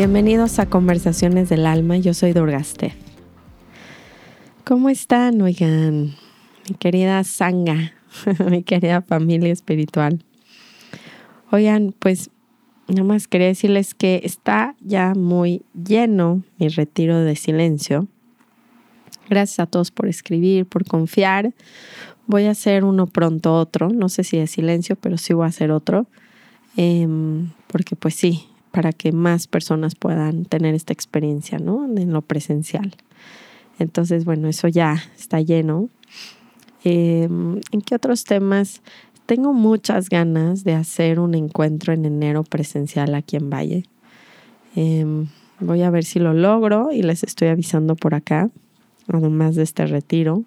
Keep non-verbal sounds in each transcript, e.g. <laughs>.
Bienvenidos a Conversaciones del Alma, yo soy Durgaste. ¿Cómo están, oigan? Mi querida Sanga, <laughs> mi querida familia espiritual. Oigan, pues nada más quería decirles que está ya muy lleno mi retiro de silencio. Gracias a todos por escribir, por confiar. Voy a hacer uno pronto otro, no sé si de silencio, pero sí voy a hacer otro. Em, porque pues sí, para que más personas puedan tener esta experiencia, ¿no? En lo presencial. Entonces, bueno, eso ya está lleno. Em, ¿En qué otros temas? Tengo muchas ganas de hacer un encuentro en enero presencial aquí en Valle. Em, voy a ver si lo logro y les estoy avisando por acá, además de este retiro.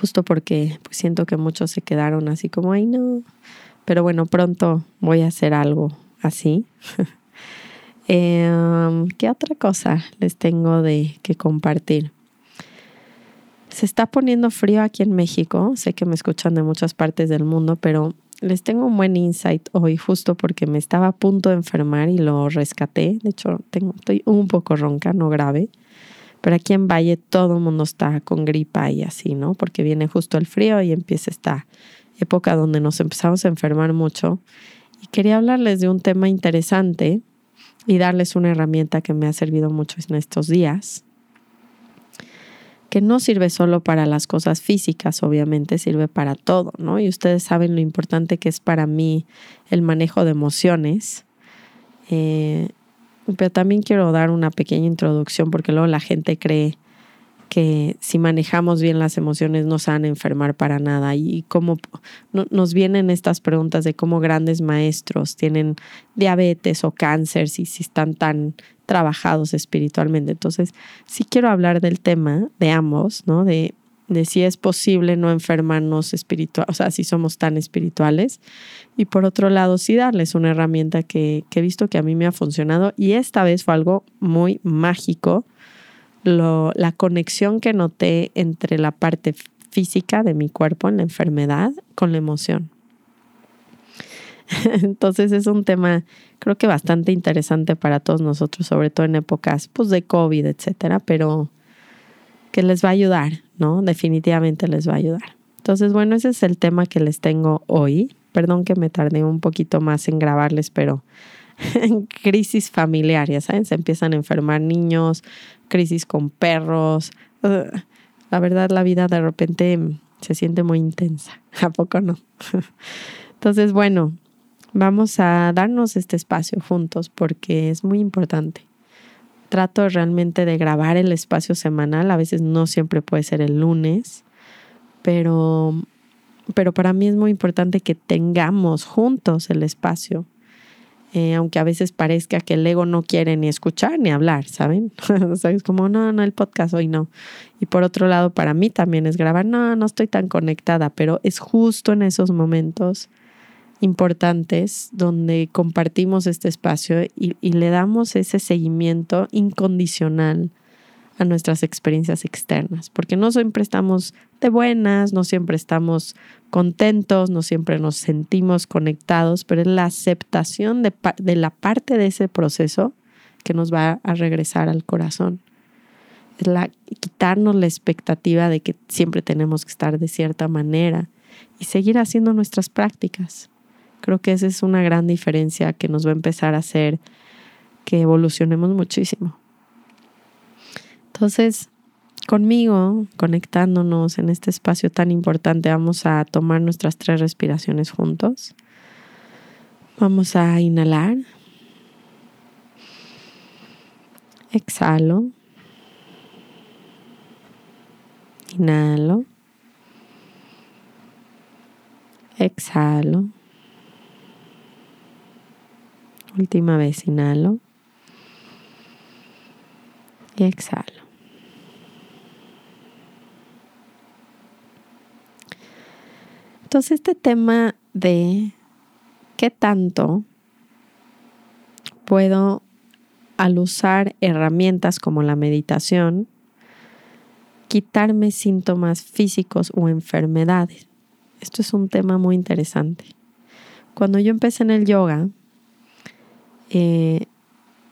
Justo porque pues, siento que muchos se quedaron así como, ay no. Pero bueno, pronto voy a hacer algo así. <laughs> Em, ¿Qué otra cosa les tengo de que compartir? Se está poniendo frío aquí en México. Sé que me escuchan de muchas partes del mundo, pero les tengo un buen insight hoy justo porque me estaba a punto de enfermar y lo rescaté. De hecho, tengo, estoy un poco ronca, no grave. Pero aquí en Valle todo el mundo está con gripa y así, ¿no? Porque viene justo el frío y empieza esta época donde nos empezamos a enfermar mucho y quería hablarles de un tema interesante y darles una herramienta que me ha servido mucho en estos días, que no sirve solo para las cosas físicas, obviamente sirve para todo, ¿no? Y ustedes saben lo importante que es para mí el manejo de emociones. Eh, pero también quiero dar una pequeña introducción porque luego la gente cree que si manejamos bien las emociones no se van a enfermar para nada. Y cómo nos vienen estas preguntas de cómo grandes maestros tienen diabetes o cáncer, si, si están tan trabajados espiritualmente. Entonces, sí quiero hablar del tema de ambos, ¿no? De, de si es posible no enfermarnos espiritual, o sea, si somos tan espirituales. Y por otro lado, sí darles una herramienta que, que he visto que a mí me ha funcionado y esta vez fue algo muy mágico la conexión que noté entre la parte física de mi cuerpo en la enfermedad con la emoción. <laughs> Entonces es un tema creo que bastante interesante para todos nosotros, sobre todo en épocas pues, de COVID, etcétera, pero que les va a ayudar, ¿no? Definitivamente les va a ayudar. Entonces, bueno, ese es el tema que les tengo hoy. Perdón que me tardé un poquito más en grabarles, pero en <laughs> crisis familiar, saben, se empiezan a enfermar niños, crisis con perros. La verdad, la vida de repente se siente muy intensa. <laughs> ¿A poco no? Entonces, bueno, vamos a darnos este espacio juntos porque es muy importante. Trato realmente de grabar el espacio semanal. A veces no siempre puede ser el lunes, pero, pero para mí es muy importante que tengamos juntos el espacio eh, aunque a veces parezca que el ego no quiere ni escuchar ni hablar, ¿saben? <laughs> es como, no, no, el podcast hoy no. Y por otro lado, para mí también es grabar, no, no estoy tan conectada, pero es justo en esos momentos importantes donde compartimos este espacio y, le damos ese seguimiento incondicional a nuestras experiencias externas, porque no siempre estamos de buenas, no siempre estamos contentos, no siempre nos sentimos conectados, pero es la aceptación de, de la parte de ese proceso que nos va a regresar al corazón. Es la, quitarnos la expectativa de que siempre tenemos que estar de cierta manera y seguir haciendo nuestras prácticas. Creo que esa es una gran diferencia que nos va a empezar a hacer que evolucionemos muchísimo. Entonces, conmigo, conectándonos en este espacio tan importante, vamos a tomar nuestras tres respiraciones juntos. Vamos a inhalar. Exhalo. Inhalo. Exhalo. Última vez, inhalo. Y exhalo. Entonces este tema de ¿qué tanto puedo, al usar herramientas como la meditación, quitarme síntomas físicos o enfermedades? Esto es un tema muy interesante. Cuando yo empecé en el yoga, eh,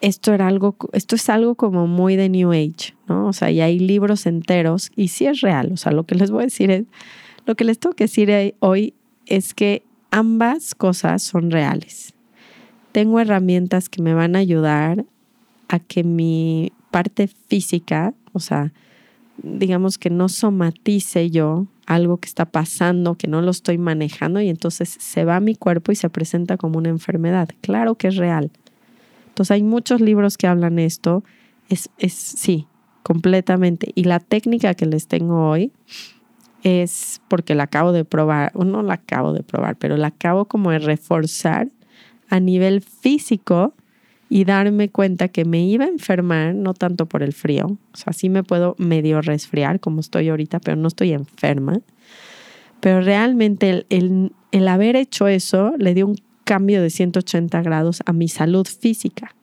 esto era algo, esto es algo como muy de New Age, ¿no? O sea, y hay libros enteros y sí es real. O sea, lo que les voy a decir es, lo que les tengo que decir hoy es que ambas cosas son reales. Tengo herramientas que me van a ayudar a que mi parte física, o sea, digamos que no somatice yo algo que está pasando, que no lo estoy manejando y entonces se va a mi cuerpo y se presenta como una enfermedad. Claro que es real. Entonces hay muchos libros que hablan esto. Es, es sí, completamente. Y la técnica que les tengo hoy es porque la acabo de probar, o no la acabo de probar, pero la acabo como de reforzar a nivel físico y darme cuenta que me iba a enfermar, no tanto por el frío, o sea, sí me puedo medio resfriar como estoy ahorita, pero no estoy enferma. Pero realmente el, el, el haber hecho eso le dio un cambio de 180 grados a mi salud física.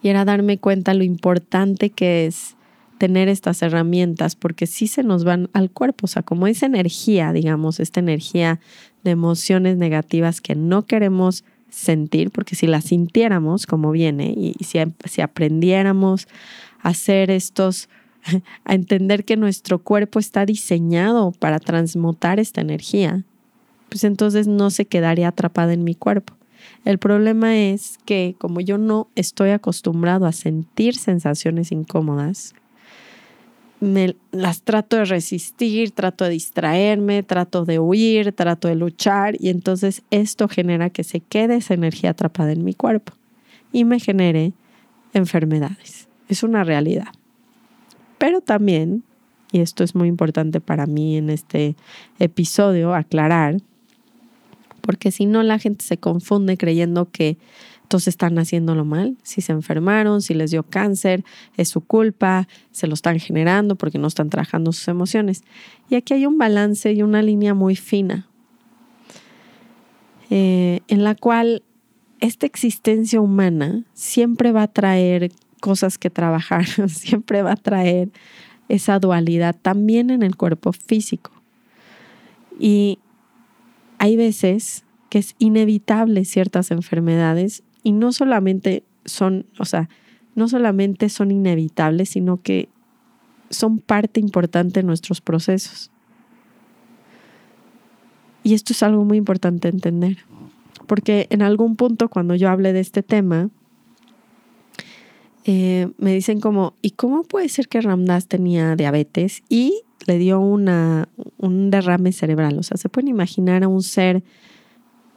Y era darme cuenta lo importante que es tener estas herramientas porque sí se nos van al cuerpo, o sea, como esa energía, digamos, esta energía de emociones negativas que no queremos sentir, porque si la sintiéramos como viene y, si, si aprendiéramos a hacer estos, <laughs> a entender que nuestro cuerpo está diseñado para transmutar esta energía, pues entonces no se quedaría atrapada en mi cuerpo. El problema es que como yo no estoy acostumbrado a sentir sensaciones incómodas, me las trato de resistir, trato de distraerme, trato de huir, trato de luchar y entonces esto genera que se quede esa energía atrapada en mi cuerpo y me genere enfermedades. Es una realidad. Pero también, y esto es muy importante para mí en este episodio, aclarar, porque si no la gente se confunde creyendo que todos están haciéndolo mal, si se enfermaron, si les dio cáncer, es su culpa, se lo están generando porque no están trabajando sus emociones. Y aquí hay un balance y una línea muy fina, eh, en la cual esta existencia humana siempre va a traer cosas que trabajar, <laughs> siempre va a traer esa dualidad también en el cuerpo físico. Y hay veces que es inevitable ciertas enfermedades y no solamente son, o sea, no solamente son inevitables, sino que son parte importante de nuestros procesos. Y esto es algo muy importante entender, porque en algún punto cuando yo hablé de este tema, eh, me dicen como, ¿y cómo puede ser que Ramdas tenía diabetes y le dio una, un derrame cerebral. O sea, se pueden imaginar a un ser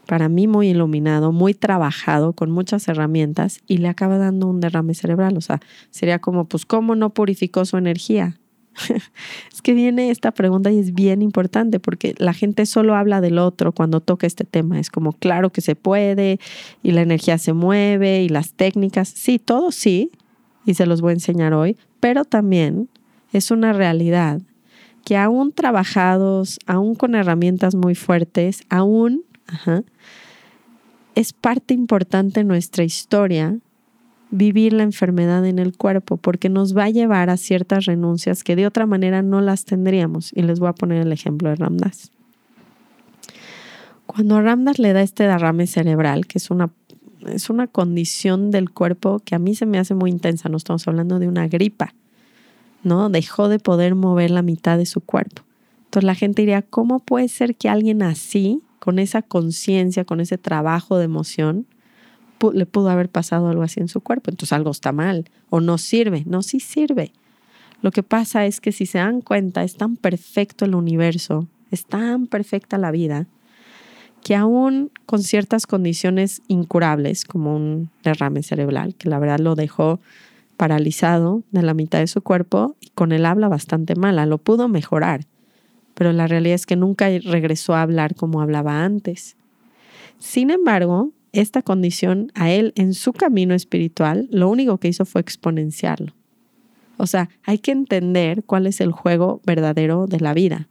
para mí muy iluminado, muy trabajado, con muchas herramientas y le acaba dando un derrame cerebral. O sea, sería como, pues, ¿cómo no purificó su energía? <laughs> es que viene esta pregunta y es bien importante porque la gente solo habla del otro cuando toca este tema. Es como, claro que se puede y la energía se mueve y las técnicas. Sí, todo sí, y se los voy a enseñar hoy, pero también es una realidad que aún trabajados, aún con herramientas muy fuertes, aún es parte importante de nuestra historia vivir la enfermedad en el cuerpo porque nos va a llevar a ciertas renuncias que de otra manera no las tendríamos. Y les voy a poner el ejemplo de Ramdas. Cuando Ramdas le da este derrame cerebral, que es una, es una condición del cuerpo que a mí se me hace muy intensa, no estamos hablando de una gripa, ¿no? Dejó de poder mover la mitad de su cuerpo. Entonces la gente diría, ¿cómo puede ser que alguien así, con esa conciencia, con ese trabajo de emoción, le pudo haber pasado algo así en su cuerpo? Entonces algo está mal o no sirve. No, sí sirve. Lo que pasa es que si se dan cuenta, es tan perfecto el universo, es tan perfecta la vida, que aún con ciertas condiciones incurables, como un derrame cerebral, que la verdad lo dejó paralizado de la mitad de su cuerpo y con el habla bastante mala. Lo pudo mejorar, pero la realidad es que nunca regresó a hablar como hablaba antes. Sin embargo, esta condición a él en su camino espiritual, lo único que hizo fue exponenciarlo. O sea, hay que entender cuál es el juego verdadero de la vida.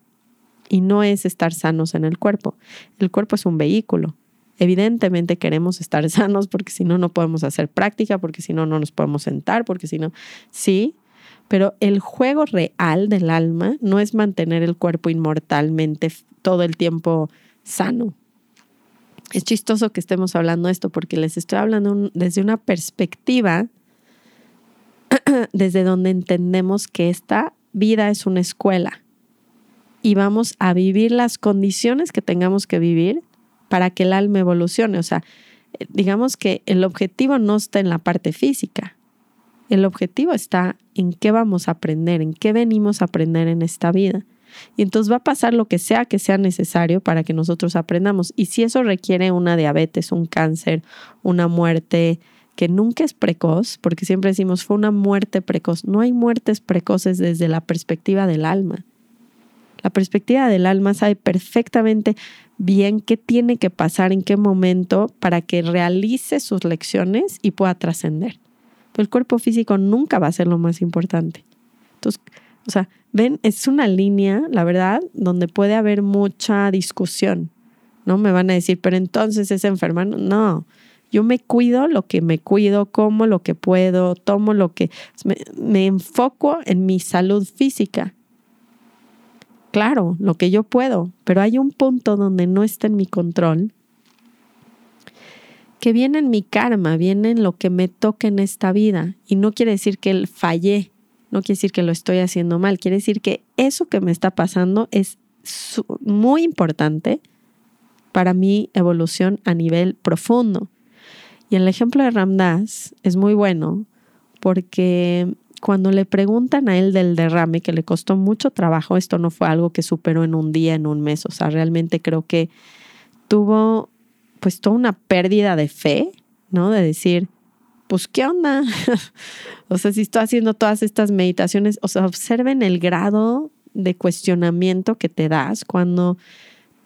Y no es estar sanos en el cuerpo. El cuerpo es un vehículo. Evidentemente queremos estar <laughs> sanos porque si no, no podemos hacer práctica, porque si no, no nos podemos sentar, porque si no, sí, pero el juego real del alma no es mantener el cuerpo inmortalmente todo el tiempo sano. Es chistoso que estemos hablando esto porque les estoy hablando desde una perspectiva <clears throat> desde donde entendemos que esta vida es una escuela y vamos a vivir las condiciones que tengamos que vivir para que el alma evolucione. O sea, digamos que el objetivo no está en la parte física, el objetivo está en qué vamos a aprender, en qué venimos a aprender en esta vida. Y entonces va a pasar lo que sea que sea necesario para que nosotros aprendamos. Y si eso requiere una diabetes, un cáncer, una muerte que nunca es precoz, porque siempre decimos fue una muerte precoz, no hay muertes precoces desde la perspectiva del alma. La perspectiva del alma sabe perfectamente bien qué tiene que pasar, en qué momento, para que realice sus lecciones y pueda trascender el cuerpo físico nunca va a ser lo más importante. Entonces, o sea, ven, es una línea, la verdad, donde puede haber mucha discusión, ¿no? Me van a decir, pero entonces es enferma. No, yo me cuido lo que me cuido, como lo que puedo, tomo lo que... Me, me enfoco en mi salud física. Claro, lo que yo puedo, pero hay un punto donde no está en mi control que viene en mi karma, viene en lo que me toca en esta vida. Y no quiere decir que fallé, no quiere decir que lo estoy haciendo mal, quiere decir que eso que me está pasando es muy importante para mi evolución a nivel profundo. Y el ejemplo de Ramdas es muy bueno porque cuando le preguntan a él del derrame, que le costó mucho trabajo, esto no fue algo que superó en un día, en un mes, o sea, realmente creo que tuvo pues toda una pérdida de fe, ¿no? De decir, pues, ¿qué onda? <laughs> o sea, si estoy haciendo todas estas meditaciones, o sea, observen el grado de cuestionamiento que te das cuando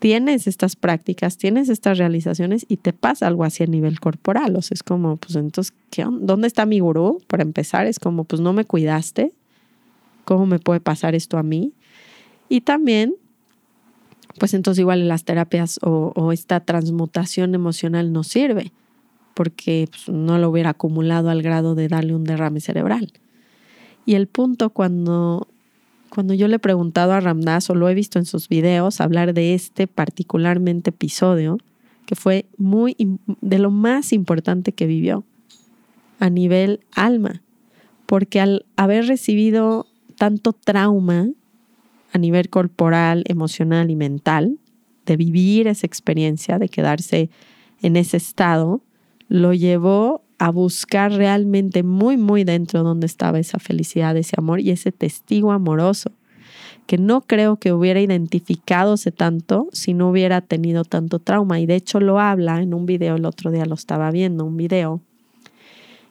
tienes estas prácticas, tienes estas realizaciones y te pasa algo así a nivel corporal. O sea, es como, pues entonces, ¿qué ¿dónde está mi gurú? Para empezar, es como, pues no me cuidaste. ¿Cómo me puede pasar esto a mí? Y también pues entonces igual las terapias o, esta transmutación emocional no sirve porque pues, no lo hubiera acumulado al grado de darle un derrame cerebral. Y el punto cuando, cuando yo le he preguntado a Ramdas o lo he visto en sus videos hablar de este particularmente episodio, que fue muy de lo más importante que vivió a nivel alma, porque al haber recibido tanto trauma a nivel corporal, emocional y mental, de vivir esa experiencia, de quedarse en ese estado, lo llevó a buscar realmente muy, muy dentro donde estaba esa felicidad, ese amor y ese testigo amoroso, que no creo que hubiera identificadose tanto si no hubiera tenido tanto trauma. Y de hecho lo habla en un video, el otro día lo estaba viendo, un video.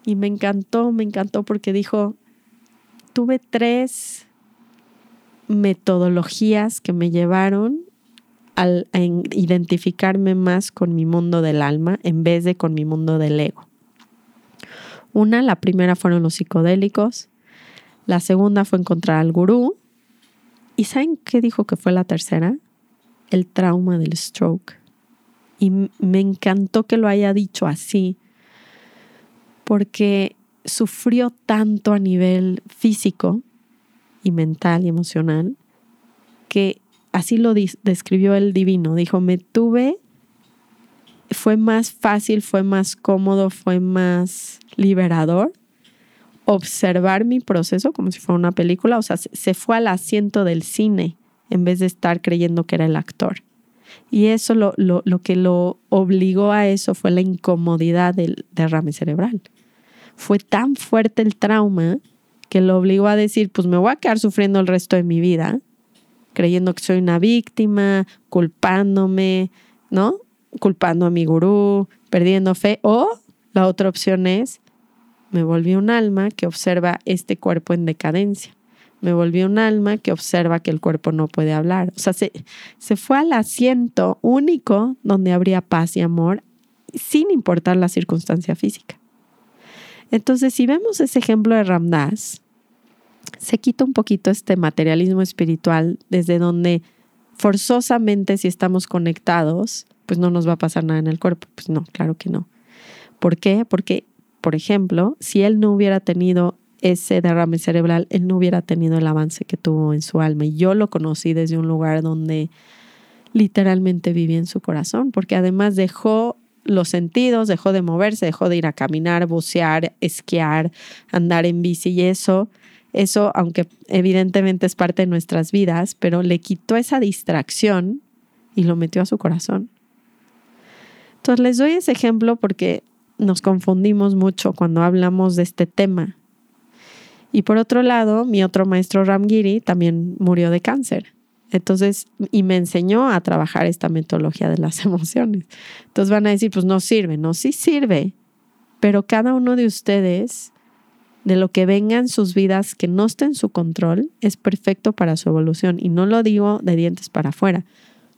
Y me encantó, me encantó porque dijo, tuve tres metodologías que me llevaron al, a identificarme más con mi mundo del alma en vez de con mi mundo del ego. Una, la primera fueron los psicodélicos, la segunda fue encontrar al gurú y ¿saben qué dijo que fue la tercera? El trauma del stroke. Y me encantó que lo haya dicho así, porque sufrió tanto a nivel físico y mental y emocional, que así lo describió el divino. Dijo, me tuve, fue más fácil, fue más cómodo, fue más liberador observar mi proceso como si fuera una película, o sea, se fue al asiento del cine en vez de estar creyendo que era el actor. Y eso lo, lo, lo que lo obligó a eso fue la incomodidad del derrame cerebral. Fue tan fuerte el trauma que lo obligó a decir, pues me voy a quedar sufriendo el resto de mi vida, creyendo que soy una víctima, culpándome, ¿no? Culpando a mi gurú, perdiendo fe. O la otra opción es, me volví un alma que observa este cuerpo en decadencia. Me volví un alma que observa que el cuerpo no puede hablar. O sea, se, se fue al asiento único donde habría paz y amor sin importar la circunstancia física. Entonces, si vemos ese ejemplo de Ramdas, se quita un poquito este materialismo espiritual desde donde forzosamente si estamos conectados, pues no nos va a pasar nada en el cuerpo. Pues no, claro que no. ¿Por qué? Porque, por ejemplo, si él no hubiera tenido ese derrame cerebral, él no hubiera tenido el avance que tuvo en su alma. Y yo lo conocí desde un lugar donde literalmente vivía en su corazón, porque además dejó los sentidos, dejó de moverse, dejó de ir a caminar, bucear, esquiar, andar en bici y eso, eso, aunque evidentemente es parte de nuestras vidas, pero le quitó esa distracción y lo metió a su corazón. Entonces les doy ese ejemplo porque nos confundimos mucho cuando hablamos de este tema. Y por otro lado, mi otro maestro Ramgiri también murió de cáncer. Entonces, y me enseñó a trabajar esta metodología de las <laughs> emociones. Entonces van a decir, pues no sirve, no, sí sirve, pero cada uno de ustedes, de lo que venga en sus vidas que no esté en su control, es perfecto para su evolución. Y no lo digo de dientes para afuera.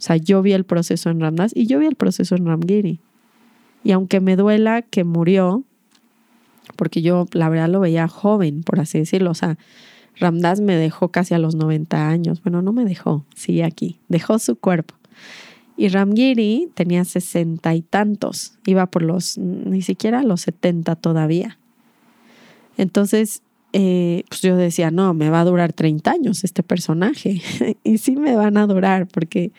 Sea, yo vi el proceso en Ramdas y yo vi el proceso en Ramgiri. Y aunque me duela que murió, porque yo la verdad lo veía joven, por así decirlo, o sea, Ramdas me dejó casi a los 90 años. Bueno, no me dejó, sí, aquí, dejó su cuerpo. Y Ramgiri tenía sesenta y tantos, iba por los, ni siquiera los 70 todavía. Entonces, eh, pues yo decía, no, me va a durar 30 años este personaje. <laughs> y sí me van a durar porque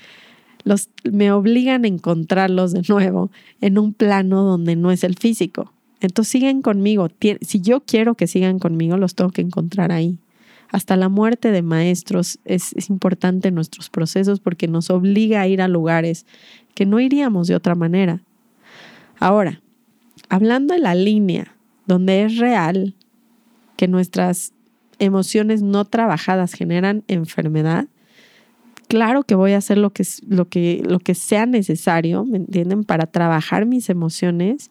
los, me obligan a encontrarlos de nuevo en un plano donde no es el físico. Entonces siguen conmigo. Si yo quiero que sigan conmigo, los tengo que encontrar ahí. Hasta la muerte de maestros es, es importante en nuestros procesos porque nos obliga a ir a lugares que no iríamos de otra manera. Ahora, hablando de la línea donde es real que nuestras emociones no trabajadas generan enfermedad, claro que voy a hacer lo que, lo que, lo que sea necesario, ¿me entienden? Para trabajar mis emociones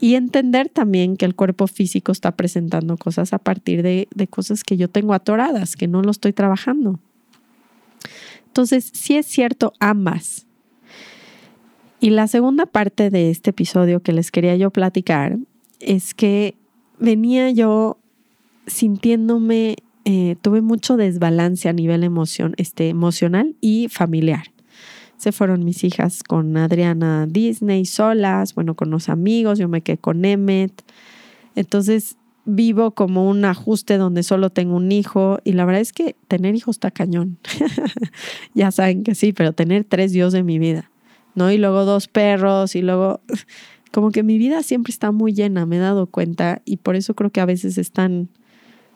y entender también que el cuerpo físico está presentando cosas a partir de, de cosas que yo tengo atoradas, que no lo estoy trabajando. Entonces, sí es cierto ambas. Y la segunda parte de este episodio que les quería yo platicar es que venía yo sintiéndome, eh, tuve mucho desbalance a nivel emoción, este, emocional y familiar. Se fueron mis hijas con Adriana Disney solas, bueno, con los amigos, yo me quedé con Emmet. Entonces vivo como un ajuste donde solo tengo un hijo y la verdad es que tener hijos está cañón. <laughs> ya saben que sí, pero tener tres dios de mi vida, ¿no? Y luego dos perros y luego <laughs> como que mi vida siempre está muy llena, me he dado cuenta y por eso creo que a veces es tan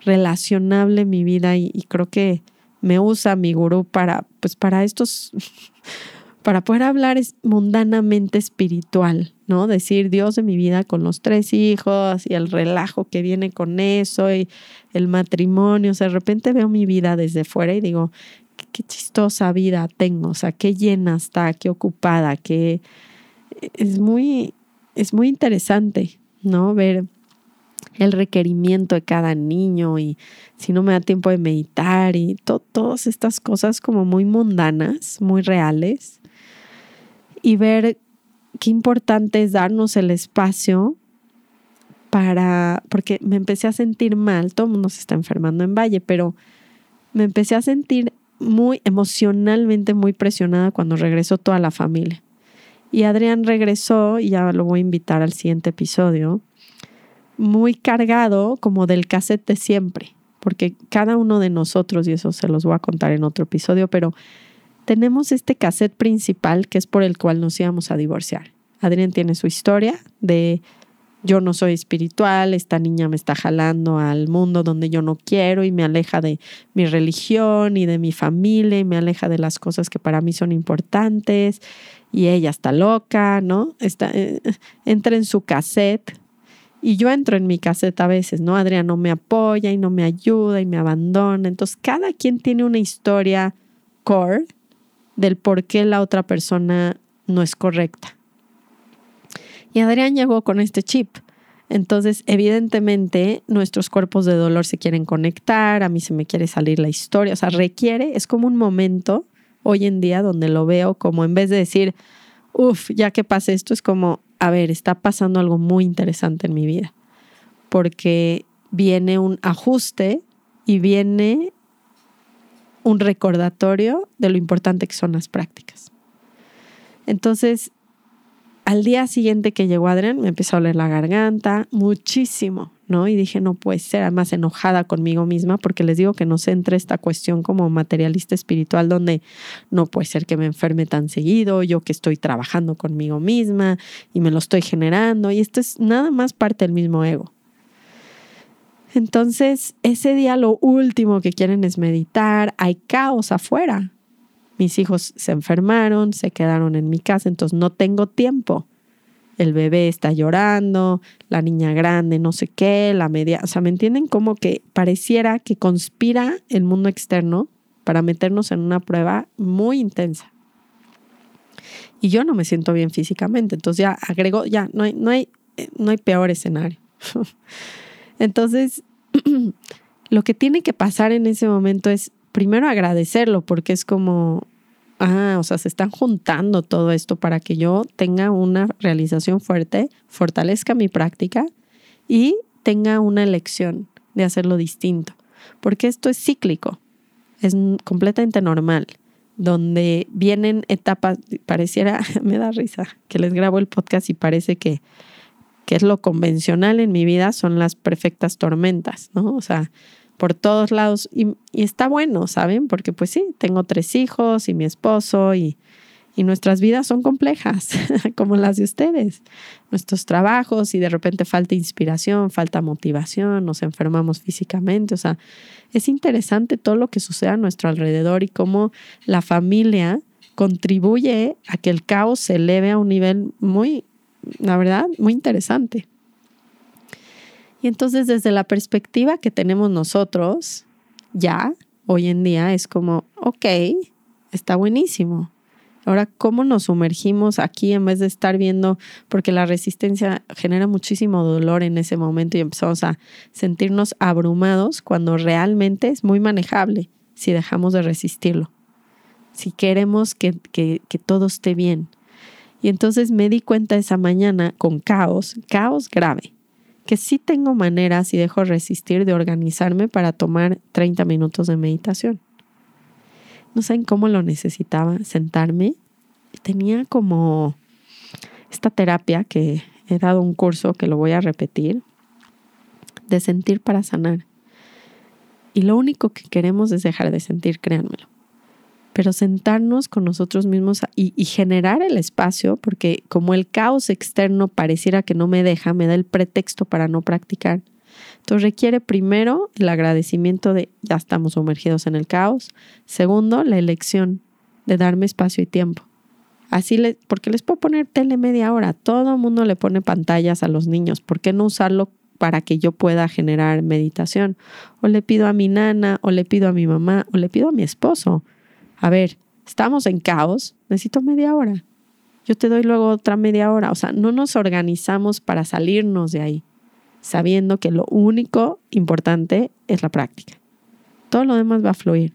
relacionable mi vida y, creo que me usa mi gurú para, pues para estos, <laughs> para poder hablar mundanamente espiritual, ¿no? Decir Dios de mi vida con los tres hijos y el relajo que viene con eso y el matrimonio. O sea, de repente veo mi vida desde fuera y digo, qué, chistosa vida tengo, o sea, qué llena está, qué ocupada, qué es muy, es muy interesante, ¿no? Ver el requerimiento de cada niño y si no me da tiempo de meditar y todas estas cosas como muy mundanas, muy reales y ver qué importante es darnos el espacio para, porque me empecé a sentir mal, todo el mundo se está enfermando en Valle, pero me empecé a sentir muy emocionalmente muy presionada cuando regresó toda la familia. Y Adrián regresó, y ya lo voy a invitar al siguiente episodio, muy cargado como del cassette de siempre, porque cada uno de nosotros, y eso se los voy a contar en otro episodio, pero tenemos este cassette principal que es por el cual nos íbamos a divorciar. Adrián tiene su historia de yo no soy espiritual, esta niña me está jalando al mundo donde yo no quiero y me aleja de mi religión y de mi familia y me aleja de las cosas que para mí son importantes y ella está loca, ¿no? Está, eh, entra en su cassette y yo entro en mi caseta a veces, ¿no? Adrián no me apoya y no me ayuda y me abandona. Entonces, cada quien tiene una historia core del por qué la otra persona no es correcta. Y Adrián llegó con este chip. Entonces, evidentemente, nuestros cuerpos de dolor se quieren conectar, a mí se me quiere salir la historia, o sea, requiere, es como un momento hoy en día donde lo veo como en vez de decir, uff, ya que pase esto, es como, a ver, está pasando algo muy interesante en mi vida, porque viene un ajuste y viene un recordatorio de lo importante que son las prácticas. Entonces, al día siguiente que llegó Adrián, me empezó a oler la garganta muchísimo, Y dije, no puede ser, además enojada conmigo misma, porque les digo que no se entre esta cuestión como materialista espiritual, donde no puede ser que me enferme tan seguido, yo que estoy trabajando conmigo misma y me lo estoy generando, y esto es nada más parte del mismo ego. Entonces, ese día lo último que quieren es meditar, hay caos afuera, mis hijos se enfermaron, se quedaron en mi casa, entonces no tengo tiempo. El bebé está llorando, la niña grande, no sé qué, la media, o sea, ¿me entienden? Como que pareciera que conspira el mundo externo para meternos en una prueba muy intensa. Y yo no me siento bien físicamente, entonces ya agrego, ya, no hay, no hay, no hay peor escenario. <laughs> entonces, <clears throat> lo que tiene que pasar en ese momento es primero agradecerlo porque es como, ah, o sea, se están juntando todo esto para que yo tenga una realización fuerte, fortalezca mi práctica y tenga una elección de hacerlo distinto. Porque esto es cíclico, es completamente normal, donde vienen etapas, pareciera, <laughs> me da risa, que les grabo el podcast y parece que, que es lo convencional en mi vida, son las perfectas tormentas, ¿no? O sea, por todos lados y, está bueno, ¿saben? Porque pues sí, tengo tres hijos y mi esposo y, y nuestras vidas son complejas, <laughs> como las de ustedes. Nuestros trabajos y de repente falta inspiración, falta motivación, nos enfermamos físicamente. O sea, es interesante todo lo que sucede a nuestro alrededor y cómo la familia contribuye a que el caos se eleve a un nivel muy, la verdad, muy interesante. Y entonces desde la perspectiva que tenemos nosotros, ya, hoy en día, es como, ok, está buenísimo. Ahora, ¿cómo nos sumergimos aquí en vez de estar viendo? Porque la resistencia genera muchísimo dolor en ese momento y empezamos a sentirnos abrumados cuando realmente es muy manejable si dejamos de resistirlo. Si queremos que, que, que todo esté bien. Y entonces me di cuenta esa mañana con caos, caos grave que sí tengo maneras y dejo resistir de organizarme para tomar 30 minutos de meditación. No saben cómo lo necesitaba, sentarme. Tenía como esta terapia que he dado un curso que lo voy a repetir, de sentir para sanar. Y lo único que queremos es dejar de sentir, créanmelo pero sentarnos con nosotros mismos y, generar el espacio, porque como el caos externo pareciera que no me deja, me da el pretexto para no practicar. Entonces requiere primero el agradecimiento de ya estamos sumergidos en el caos. Segundo, la elección de darme espacio y tiempo. Así le, porque les puedo poner tele media hora. Todo el mundo le pone pantallas a los niños. ¿Por qué no usarlo para que yo pueda generar meditación? O le pido a mi nana, o le pido a mi mamá, o le pido a mi esposo a ver, estamos en caos, necesito media hora. Yo te doy luego otra media hora. O sea, no nos organizamos para salirnos de ahí, sabiendo que lo único importante es la práctica. Todo lo demás va a fluir.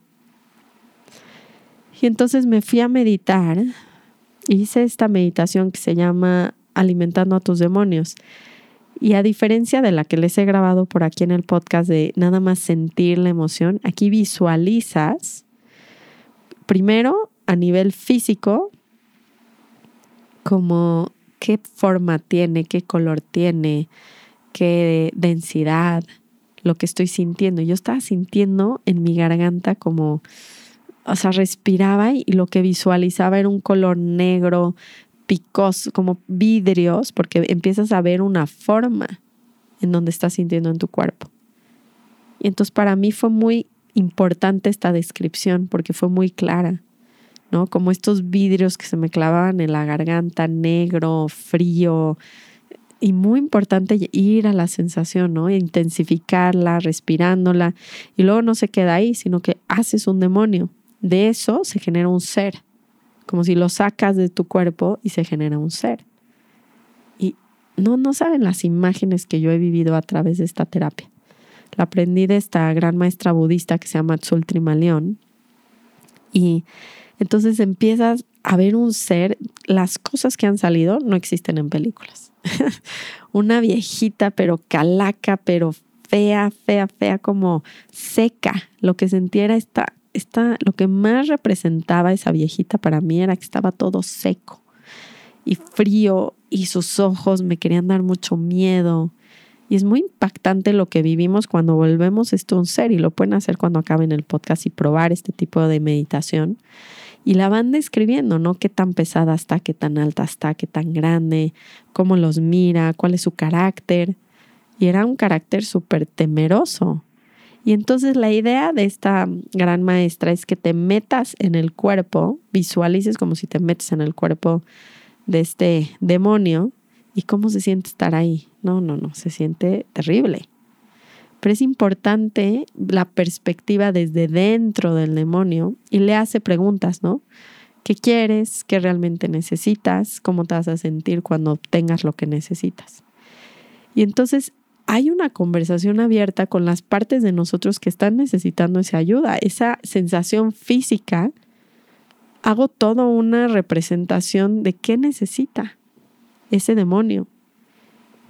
Y entonces me fui a meditar. Hice esta meditación que se llama Alimentando a tus demonios. Y a diferencia de la que les he grabado por aquí en el podcast de nada más sentir la emoción, aquí visualizas primero a nivel físico, como qué forma tiene, qué color tiene, qué densidad, lo que estoy sintiendo. Yo estaba sintiendo en mi garganta como, o sea, respiraba y lo que visualizaba era un color negro, picoso, como vidrios, porque empiezas a ver una forma en donde estás sintiendo en tu cuerpo. Y entonces para mí fue muy importante esta descripción porque fue muy clara, ¿no? Como estos vidrios que se me clavaban en la garganta, negro, frío, y muy importante ir a la sensación, ¿no? Intensificarla, respirándola, y luego no se queda ahí, sino que haces un demonio. De eso se genera un ser, como si lo sacas de tu cuerpo y se genera un ser. Y no, no saben las imágenes que yo he vivido a través de esta terapia. La aprendí de esta gran maestra budista que se llama Tsul Trimaleón. Y entonces empiezas a ver un ser, las cosas que han salido no existen en películas. <laughs> Una viejita, pero calaca, pero fea, fea, fea, como seca. Lo que sentía era esta, esta, lo que más representaba esa viejita para mí era que estaba todo seco. y frío y sus ojos me querían dar mucho miedo. Y es muy impactante lo que vivimos cuando volvemos esto un ser y lo pueden hacer cuando acaben el podcast y probar este tipo de meditación. Y la van describiendo, ¿no? Qué tan pesada está, qué tan alta está, qué tan grande, cómo los mira, cuál es su carácter. Y era un carácter súper temeroso. Y entonces la idea de esta gran maestra es que te metas en el cuerpo, visualices como si te metes en el cuerpo de este demonio y cómo se siente estar ahí. No, no, no, se siente terrible. Pero es importante la perspectiva desde dentro del demonio y le hace preguntas, ¿no? ¿Qué quieres? ¿Qué realmente necesitas? ¿Cómo te vas a sentir cuando obtengas lo que necesitas? Y entonces hay una conversación abierta con las partes de nosotros que están necesitando esa ayuda, esa sensación física. Hago toda una representación de qué necesita ese demonio.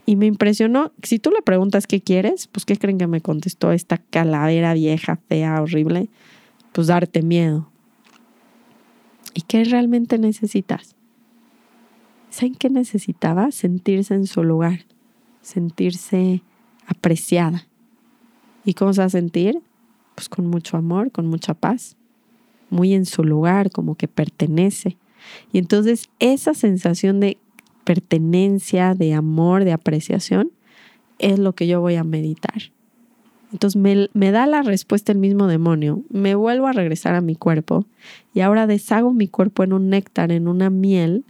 Y me impresionó, si tú le preguntas qué quieres, pues qué creen que me contestó esta calavera vieja, fea, horrible, pues darte miedo. ¿Y qué realmente necesitas? ¿Saben qué necesitaba? Sentirse en su lugar sentirse apreciada. ¿Y cómo se va a sentir? Pues con mucho amor, con mucha paz, muy en su lugar, como que pertenece. Y entonces esa sensación de pertenencia, de amor, de apreciación, es lo que yo voy a meditar. Entonces me, da la respuesta el mismo demonio, me vuelvo a regresar a mi cuerpo y ahora deshago mi cuerpo en un néctar, en una miel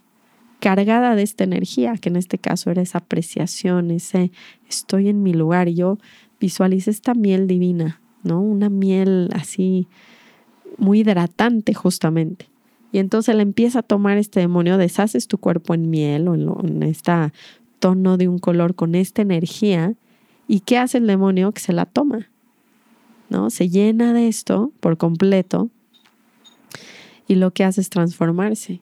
cargada de esta energía, que en este caso era esa apreciación, ese estoy en mi lugar. Y yo visualicé esta miel divina, ¿no? Una miel así muy hidratante justamente. Y entonces le empieza a tomar este demonio, deshaces tu cuerpo en miel o en, en este tono de un color con esta energía. ¿Y qué hace el demonio? Que se la toma, ¿no? Se llena de esto por completo y lo que hace es transformarse.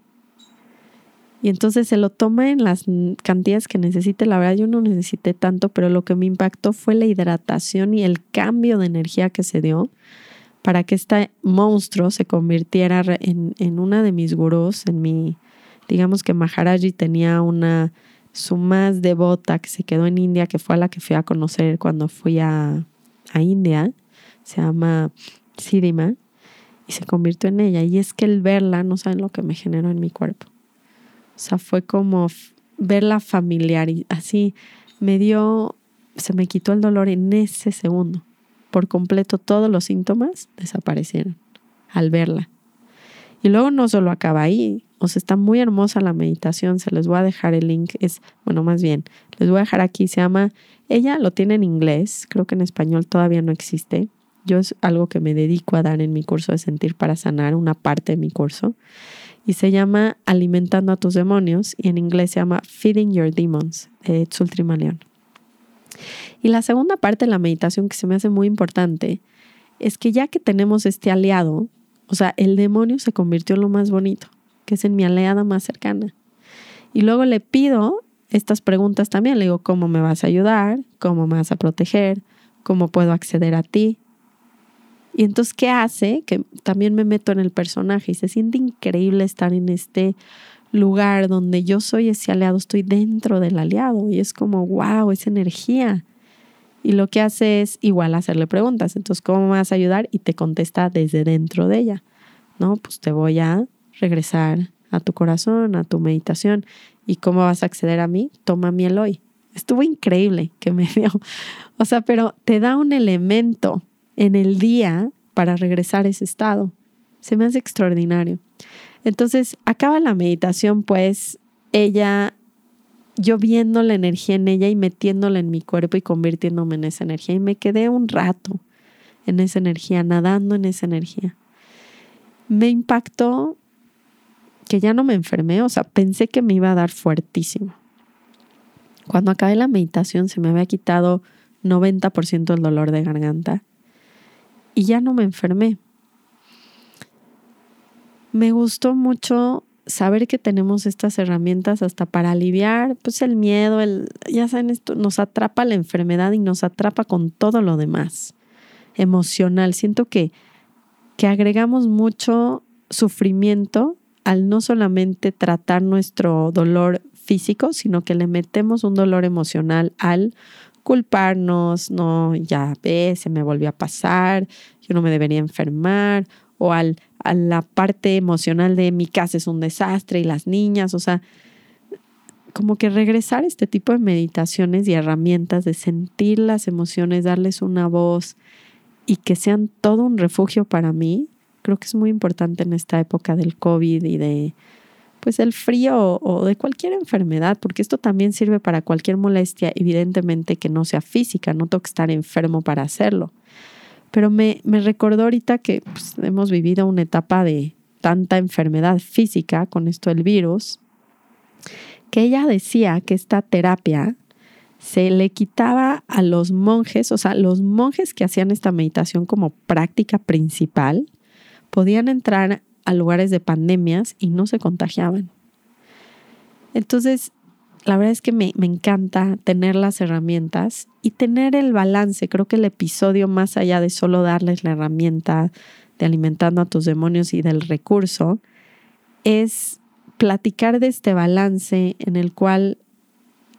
Y entonces se lo toma en las cantidades que necesite. La verdad yo no necesité tanto, pero lo que me impactó fue la hidratación y el cambio de energía que se dio para que este monstruo se convirtiera en, en una de mis gurús, en mi, digamos que Maharaji tenía una, su más devota que se quedó en India, que fue a la que fui a conocer cuando fui a, a India, se llama Siddhima, y se convirtió en ella. Y es que el verla, no saben lo que me generó en mi cuerpo. O sea, fue como verla familiar y así me dio, se me quitó el dolor en ese segundo. Por completo todos los síntomas desaparecieron al verla. Y luego no solo acaba ahí, o sea, está muy hermosa la meditación, se les voy a dejar el link, es, bueno, más bien, les voy a dejar aquí, se llama, ella lo tiene en inglés, creo que en español todavía no existe, yo es algo que me dedico a dar en mi curso de sentir para sanar, una parte de mi curso, y se llama Alimentando a tus demonios y en inglés se llama Feeding Your Demons de Tzultrimaleón. Y la segunda parte de la meditación que se me hace muy importante es que ya que tenemos este aliado, o sea, el demonio se convirtió en lo más bonito, que es en mi aliada más cercana. Y luego le pido estas preguntas también, le digo, ¿cómo me vas a ayudar? ¿Cómo me vas a proteger? ¿Cómo puedo acceder a ti? Y entonces, ¿qué hace? Que también me meto en el personaje y se siente increíble estar en este lugar donde yo soy ese aliado, estoy dentro del aliado y es como, wow, esa energía. Y lo que hace es igual hacerle preguntas. Entonces, ¿cómo me vas a ayudar? Y te contesta desde dentro de ella. No, pues te voy a regresar a tu corazón, a tu meditación. ¿Y cómo vas a acceder a mí? Toma miel hoy. Estuvo increíble que me <laughs> dio. O sea, pero te da un elemento en el día para regresar a ese estado. Se me hace extraordinario. Entonces, acaba la meditación, pues ella, yo viendo la energía en ella y metiéndola en mi cuerpo y convirtiéndome en esa energía. Y me quedé un rato en esa energía, nadando en esa energía. Me impactó que ya no me enfermé, o sea, pensé que me iba a dar fuertísimo. Cuando acabé la meditación se me había quitado 90% el dolor de garganta y ya no me enfermé. Me gustó mucho saber que tenemos estas herramientas hasta para aliviar pues el miedo, el ya saben esto nos atrapa la enfermedad y nos atrapa con todo lo demás emocional. Siento que que agregamos mucho sufrimiento al no solamente tratar nuestro dolor físico, sino que le metemos un dolor emocional al culparnos, no, ya ve, se me volvió a pasar, yo no me debería enfermar, o al, a la parte emocional de mi casa es un desastre y las niñas, o sea, como que regresar a este tipo de meditaciones y herramientas de sentir las emociones, darles una voz y que sean todo un refugio para mí, creo que es muy importante en esta época del COVID y de pues el frío o de cualquier enfermedad, porque esto también sirve para cualquier molestia, evidentemente que no sea física, no tengo que estar enfermo para hacerlo. Pero me, me recordó ahorita que pues, hemos vivido una etapa de tanta enfermedad física con esto del virus, que ella decía que esta terapia se le quitaba a los monjes, o sea, los monjes que hacían esta meditación como práctica principal, podían entrar a lugares de pandemias y no se contagiaban. Entonces, la verdad es que me, me, encanta tener las herramientas y tener el balance. Creo que el episodio, más allá de solo darles la herramienta de alimentando a tus demonios y del recurso, es platicar de este balance en el cual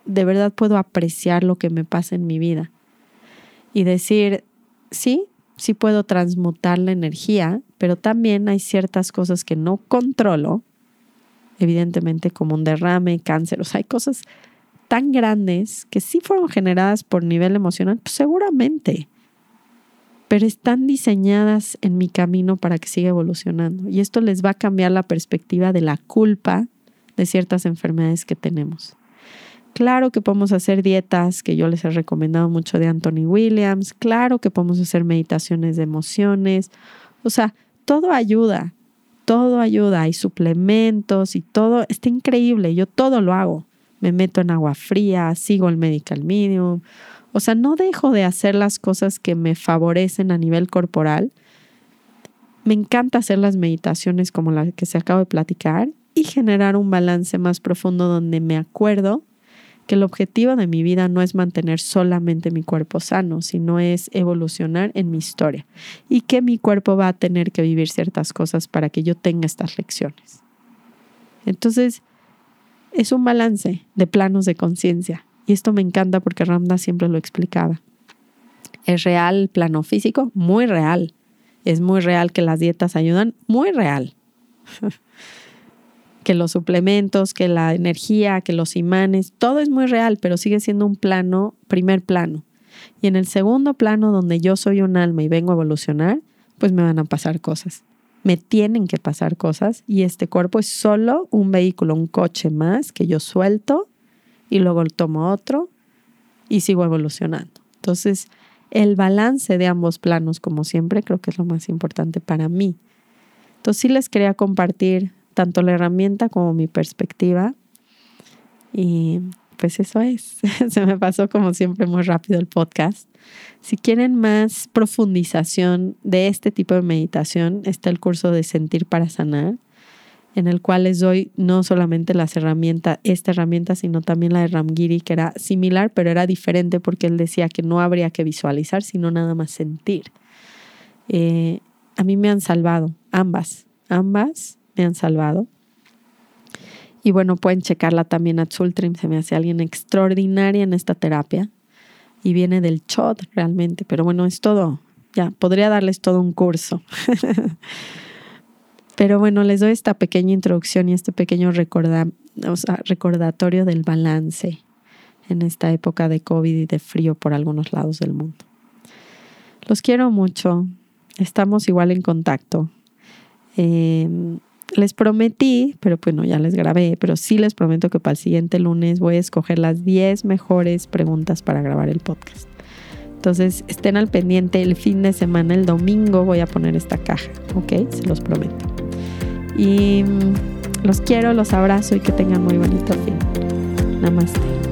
de verdad puedo apreciar lo que me pasa en mi vida y decir, sí, sí puedo transmutar la energía, pero también hay ciertas cosas que no controlo, evidentemente como un derrame, cáncer, o sea, hay cosas tan grandes que sí fueron generadas por nivel emocional, pues seguramente, pero están diseñadas en mi camino para que siga evolucionando. Y esto les va a cambiar la perspectiva de la culpa de ciertas enfermedades que tenemos. Claro que podemos hacer dietas que yo les he recomendado mucho de Anthony Williams. Claro que podemos hacer meditaciones de emociones. O sea, todo ayuda. Todo ayuda. Hay suplementos y todo. Está increíble. Yo todo lo hago. Me meto en agua fría, sigo el medical medium. O sea, no dejo de hacer las cosas que me favorecen a nivel corporal. Me encanta hacer las meditaciones como la que se acabo de platicar y generar un balance más profundo donde me acuerdo que el objetivo de mi vida no es mantener solamente mi cuerpo sano, sino es evolucionar en mi historia y que mi cuerpo va a tener que vivir ciertas cosas para que yo tenga estas lecciones. Entonces, es un balance de planos de conciencia y esto me encanta porque Ramda siempre lo explicaba. Es real el plano físico, muy real. Es muy real que las dietas ayudan, muy real. <laughs> que los suplementos, que la energía, que los imanes, todo es muy real, pero sigue siendo un plano, primer plano. Y en el segundo plano, donde yo soy un alma y vengo a evolucionar, pues me van a pasar cosas. Me tienen que pasar cosas y este cuerpo es solo un vehículo, un coche más que yo suelto y luego tomo otro y sigo evolucionando. Entonces, el balance de ambos planos, como siempre, creo que es lo más importante para mí. Entonces, sí les quería compartir tanto la herramienta como mi perspectiva. Y pues eso es. <laughs> Se me pasó como siempre muy rápido el podcast. Si quieren más profundización de este tipo de meditación, está el curso de Sentir para Sanar, en el cual les doy no solamente las herramientas, esta herramienta, sino también la de Ramgiri, que era similar, pero era diferente porque él decía que no habría que visualizar, sino nada más sentir. Eh, a mí me han salvado ambas, ambas me han salvado. Y bueno, pueden checarla también a Sultrim, se me hace alguien extraordinaria en esta terapia. Y viene del CHOT realmente, pero bueno, es todo. Ya, podría darles todo un curso. <laughs> pero bueno, les doy esta pequeña introducción y este pequeño recordatorio del balance en esta época de COVID y de frío por algunos lados del mundo. Los quiero mucho. Estamos igual en contacto. Eh, les prometí, pero bueno, ya les grabé, pero sí les prometo que para el siguiente lunes voy a escoger las 10 mejores preguntas para grabar el podcast. Entonces, estén al pendiente el fin de semana, el domingo voy a poner esta caja, ¿ok? Se los prometo. Y mm, los quiero, los abrazo y que tengan muy bonito fin. Namaste.